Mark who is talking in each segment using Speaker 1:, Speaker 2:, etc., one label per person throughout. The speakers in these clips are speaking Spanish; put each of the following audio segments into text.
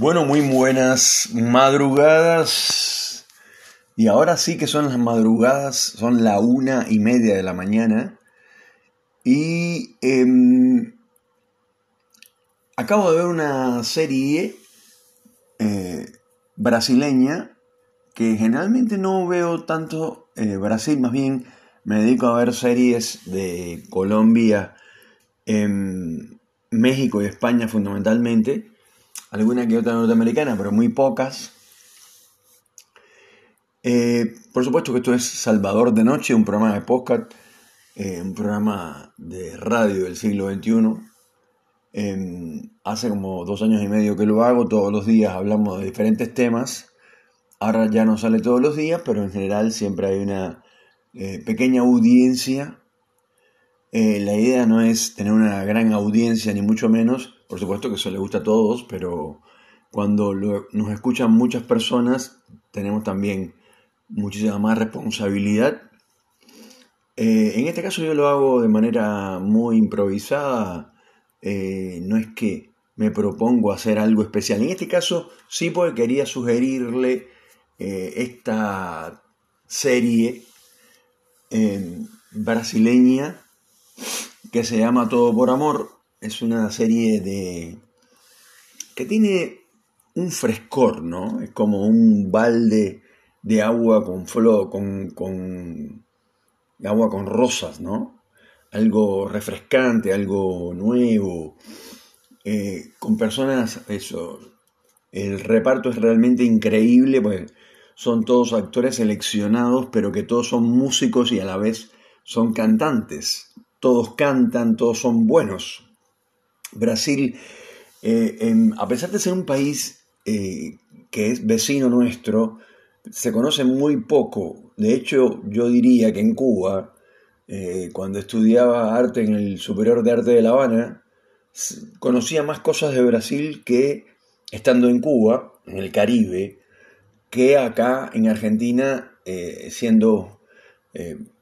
Speaker 1: Bueno, muy buenas madrugadas. Y ahora sí que son las madrugadas, son la una y media de la mañana. Y em, acabo de ver una serie eh, brasileña que generalmente no veo tanto eh, Brasil, más bien me dedico a ver series de Colombia, em, México y España fundamentalmente alguna que otra norteamericana, pero muy pocas. Eh, por supuesto que esto es Salvador de Noche, un programa de podcast, eh, un programa de radio del siglo XXI. Em, hace como dos años y medio que lo hago, todos los días hablamos de diferentes temas. Ahora ya no sale todos los días, pero en general siempre hay una eh, pequeña audiencia. la idea no es tener una gran audiencia, ni mucho menos, por supuesto que eso le gusta a todos, pero cuando nos escuchan muchas personas, tenemos también muchísima más responsabilidad. Eh, en este caso yo lo hago de manera muy improvisada, eh, no es que me propongo hacer algo especial. En este caso sí porque quería sugerirle eh, esta serie brasileña que se llama Todo por Amor, es una serie de que tiene un frescor, ¿no? Es como un balde de agua con flor, con, con agua con rosas, ¿no? Algo refrescante, algo nuevo, eh, con personas, eso, el reparto es realmente increíble, pues son todos actores seleccionados, pero que todos son músicos y a la vez son cantantes. Todos cantan, todos son buenos. Brasil, eh, a pesar de ser un país eh, que es vecino nuestro, se conoce muy poco. De hecho, yo diría que en Cuba, eh, cuando estudiaba arte en el Superior de Arte de La Habana, conocía más cosas de Brasil que estando en Cuba, en el Caribe, que acá en Argentina, siendo,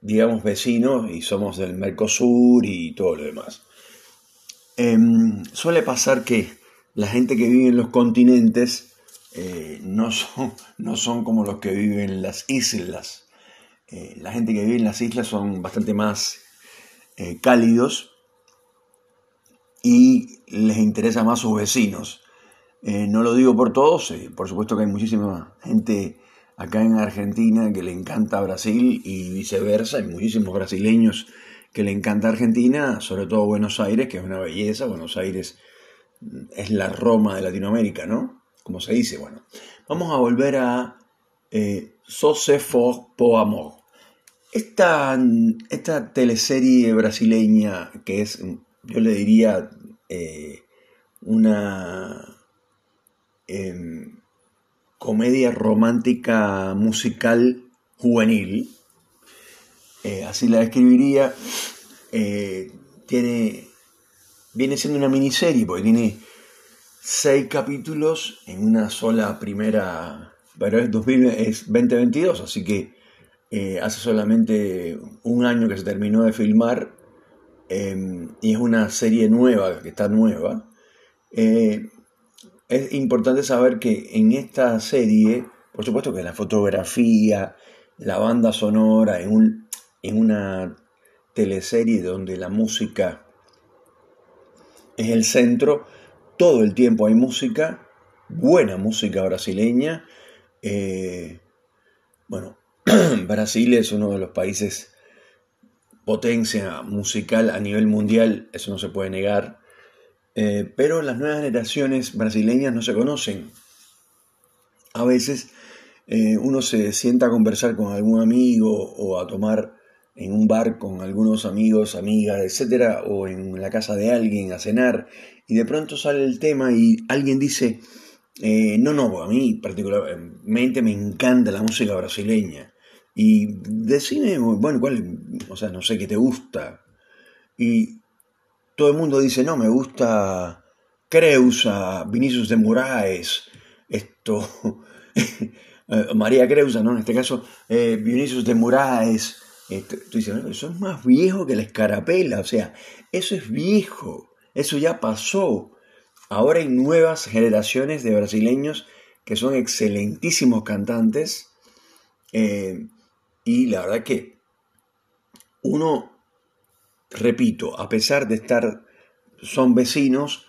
Speaker 1: digamos, vecinos y somos del Mercosur y todo lo demás. Em, suele pasar que la gente que vive en los continentes eh, no, son, no son como los que viven en las islas. Eh, la gente que vive en las islas son bastante más eh, cálidos y les interesa más sus vecinos. no lo digo por todos, por supuesto que hay muchísima gente acá en Argentina que le encanta Brasil y viceversa, hay muchísimos brasileños que le encanta Argentina, sobre todo Buenos Aires, que es una belleza. Buenos Aires es la Roma de Latinoamérica, ¿no? Como se dice, bueno. Vamos a volver a eh, Sose po Amor. Esta, esta teleserie brasileña, que es, yo le diría, eh, una em, comedia romántica musical juvenil, eh, así la describiría, eh, tiene, viene siendo una miniserie, porque tiene seis capítulos en una sola primera, pero es, 2022, así que eh, hace solamente un año que se terminó de filmar em, y es una serie nueva, que está nueva. es importante saber que en esta serie, por supuesto que la fotografía, la banda sonora, en un, en una teleserie donde la música es el centro, todo el tiempo hay música, buena música brasileña. Eh, bueno, Brasil es uno de los países potencia musical a nivel mundial, eso no se puede negar, eh, pero las nuevas generaciones brasileñas no se conocen. A veces eh, uno se sienta a conversar con algún amigo o a tomar en un bar con algunos amigos, amigas, etcétera, o en la casa de alguien a cenar, y de pronto sale el tema y alguien dice, eh, no, no, a mí particularmente me encanta la música brasileña. Y decime, bueno, ¿cuál? O sea, no sé qué te gusta. Y todo el mundo dice, no, me gusta Creusa, Vinicius de Moraes, esto, eh, María Creusa, ¿no? En este caso, eh, Vinicius de Moraes, tú dices, eso es más viejo que la escarapela, o sea, eso es viejo, eso ya pasó. ahora hay nuevas generaciones de brasileños que son excelentísimos cantantes. Eh, y la verdad que uno, repito, a pesar de estar, son vecinos,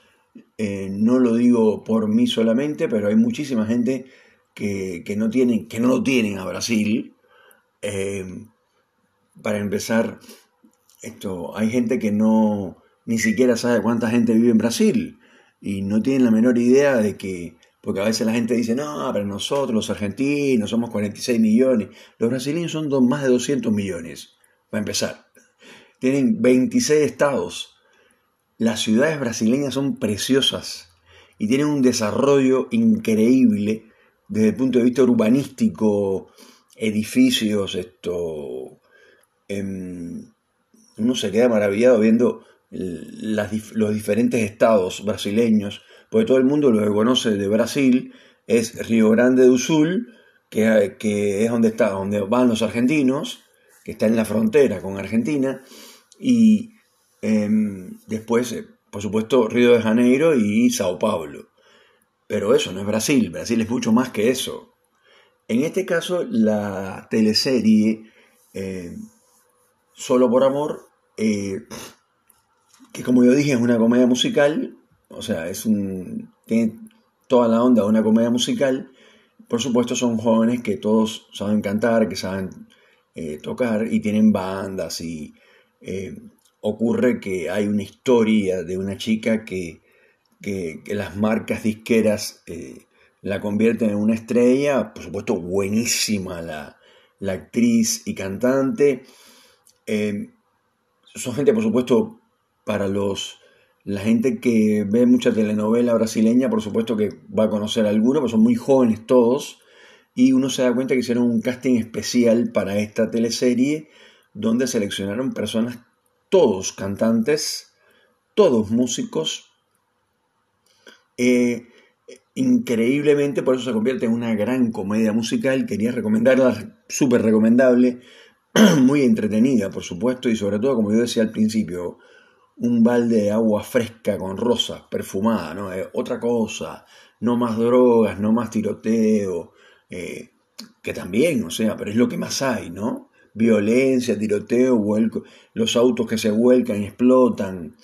Speaker 1: eh, no lo digo por mí solamente, pero hay muchísima gente que, no, tienen, que no lo tienen a Brasil. Eh, para empezar, esto, hay gente que no ni siquiera sabe cuánta gente vive en Brasil y no tienen la menor idea de que, porque a veces la gente dice, no, pero nosotros los argentinos somos 46 millones, los brasileños son más de 200 millones, para empezar. Tienen 26 estados las ciudades brasileñas son preciosas y tienen un desarrollo increíble desde el punto de vista urbanístico, edificios, esto... Em, uno se queda maravillado viendo los diferentes estados brasileños, porque todo el mundo lo que conoce de Brasil es Río Grande do Sul, que, es donde, está, donde van los argentinos, que está en la frontera con Argentina, y Em, después, eh, por supuesto, Río de Janeiro y Sao Paulo. Pero eso no es Brasil, Brasil es mucho más que eso. En este caso, la teleserie eh, Solo por Amor, eh, que como yo dije es una comedia musical, o sea, es un, tiene toda la onda de una comedia musical. Por supuesto, son jóvenes que todos saben cantar, que saben tocar y tienen bandas y ocurre que hay una historia de una chica que, las marcas disqueras eh, la convierten en una estrella, por supuesto buenísima la, actriz y cantante. Son gente, por supuesto, para los la gente que ve mucha telenovela brasileña, por supuesto que va a conocer a alguno, pero son muy jóvenes todos. Y uno se da cuenta que hicieron un casting especial para esta teleserie donde seleccionaron personas todos cantantes, todos músicos. Eh, increíblemente, por eso se convierte en una gran comedia musical. Quería recomendarla, súper recomendable, muy entretenida, por supuesto, y sobre todo, como yo decía al principio, un balde de agua fresca con rosas, perfumada, ¿no? Eh, otra cosa, no más drogas, no más tiroteo, eh, que también, o sea, pero es lo que más hay, ¿no? violencia, tiroteo, los autos que se vuelcan y explotan.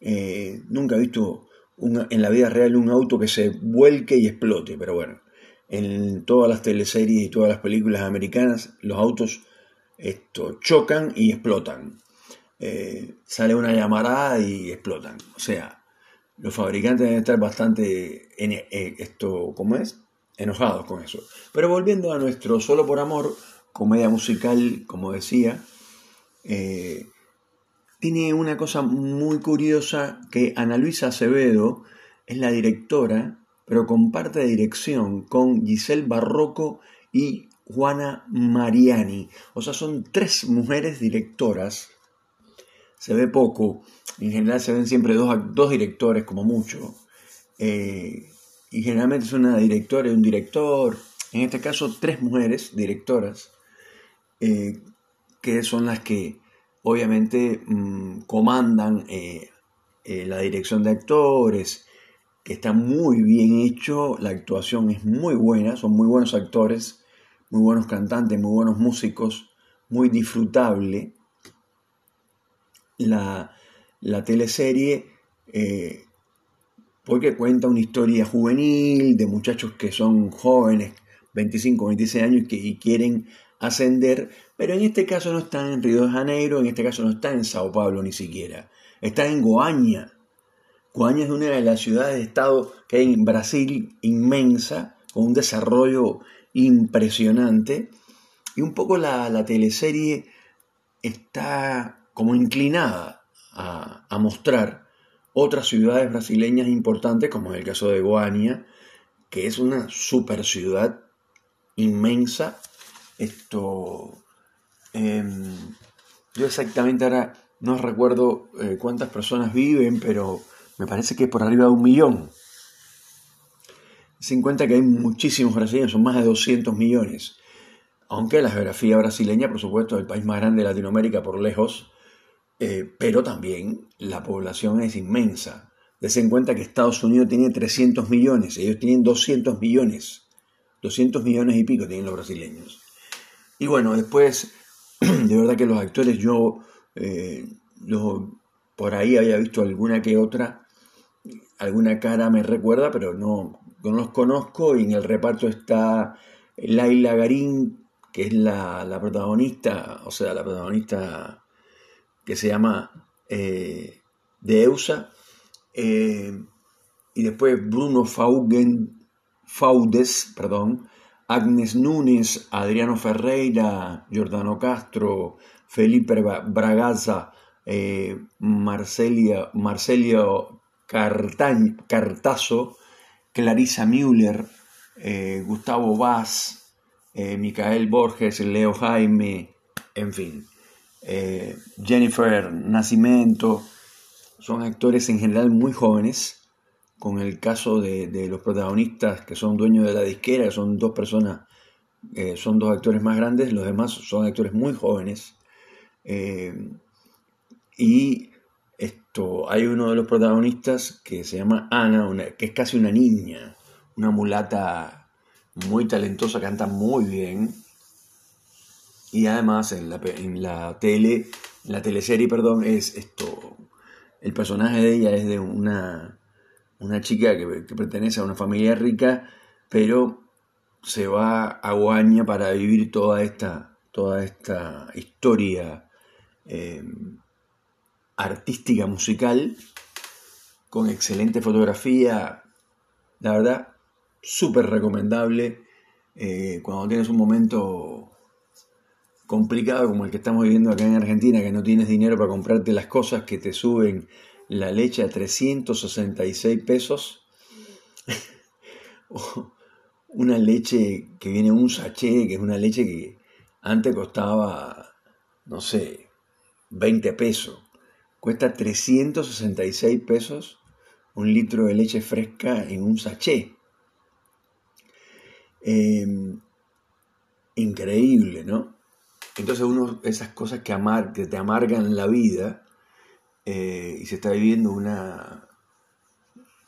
Speaker 1: Eh, nunca he visto en la vida real un auto que se vuelque y explote, pero bueno, en todas las teleseries y todas las películas americanas los autos esto, chocan y explotan. Eh, sale una llamarada y explotan. O sea, los fabricantes deben estar bastante en, eh, esto, ¿cómo es? enojados con eso. Pero volviendo a nuestro Solo por Amor, comedia musical, como decía, eh, tiene una cosa muy curiosa que Ana Luisa Acevedo es la directora, pero comparte dirección con Giselle Barroco y Juana Mariani. O sea, son tres mujeres directoras. Se ve poco, en general se ven siempre dos, dos directores como mucho. Eh, y generalmente es una directora y un director. En este caso, tres mujeres directoras eh, que son las que obviamente mm, comandan eh, la dirección de actores, está muy bien hecho, la actuación es muy buena, son muy buenos actores, muy buenos cantantes, muy buenos músicos, muy disfrutable. La, la teleserie, porque cuenta una historia juvenil de muchachos que son jóvenes, 25, 26 años, que, y quieren ascender, pero en este caso no está en Río de Janeiro, en este caso no está en Sao Paulo ni siquiera, está en Goaña. Goaña es una de las ciudades-estado de que hay en Brasil inmensa, con un desarrollo impresionante, y un poco la, la teleserie está como inclinada a, mostrar otras ciudades brasileñas importantes, como en el caso de Goaña, que es una super ciudad inmensa esto, em, yo exactamente ahora no recuerdo eh, cuántas personas viven, pero me parece que por arriba de un millón. Se cuenta que hay muchísimos brasileños, son más de 200 millones. Aunque la geografía brasileña, por supuesto, es el país más grande de Latinoamérica por lejos, eh, pero también la población es inmensa. Des en cuenta que Estados Unidos tiene 300 millones, ellos tienen 200 millones. 200 millones y pico tienen los brasileños. Y bueno, después, de verdad que los actores yo eh, por ahí había visto alguna que otra, alguna cara me recuerda, pero no, no los conozco y en el reparto está Laila Garín, que es la, protagonista, o sea, la protagonista que se llama eh, de EUSA, eh, y después Bruno Faugen, Faudes, perdón, Agnes Núñez, Adriano Ferreira, Giordano Castro, Felipe Bragaza, eh, Marcelio Cartazo, Clarisa Müller, eh, Gustavo Vaz, eh, Micael Borges, Leo Jaime, en fin, eh, Jennifer Nacimiento, son actores en general muy jóvenes, con el caso de, los protagonistas que son dueños de la disquera, que son dos personas, son dos actores más grandes, los demás son actores muy jóvenes. y hay uno de los protagonistas que se llama Ana, que es casi una niña, una mulata muy talentosa, canta muy bien. Y además en la, en la tele, en la teleserie, perdón, es esto. El personaje de ella es de una, una chica que, pertenece a una familia rica, pero se va a Guaña para vivir toda esta, toda esta historia eh, artística musical, con excelente fotografía. La verdad, súper recomendable eh, cuando tienes un momento complicado como el que estamos viviendo acá en Argentina, que no tienes dinero para comprarte las cosas que te suben la leche a 366 pesos. una leche que viene un sachet, que es una leche que antes costaba, no sé, 20 pesos. Cuesta 366 pesos un litro de leche fresca en un sachet. Em, increíble, ¿no? Entonces uno, esas cosas que, amar, que te amargan la vida eh, y se está viviendo una,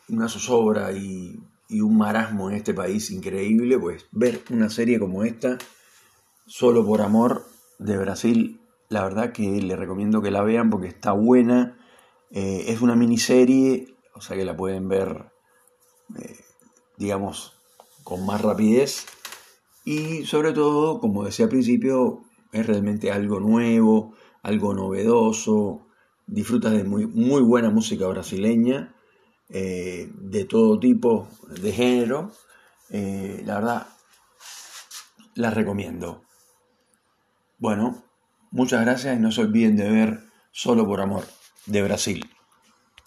Speaker 1: una zozobra y, y un marasmo en este país increíble, pues ver una serie como esta, solo por amor de Brasil, la verdad que le recomiendo que la vean porque está buena, eh, es una miniserie, o sea que la pueden ver, eh, digamos, con más rapidez. Y sobre todo, como decía al principio, es realmente algo nuevo, algo novedoso, disfrutas de muy, muy buena música brasileña, eh, de todo tipo, de género, la verdad, la recomiendo. Bueno, muchas gracias y no se olviden de ver Solo por Amor de Brasil.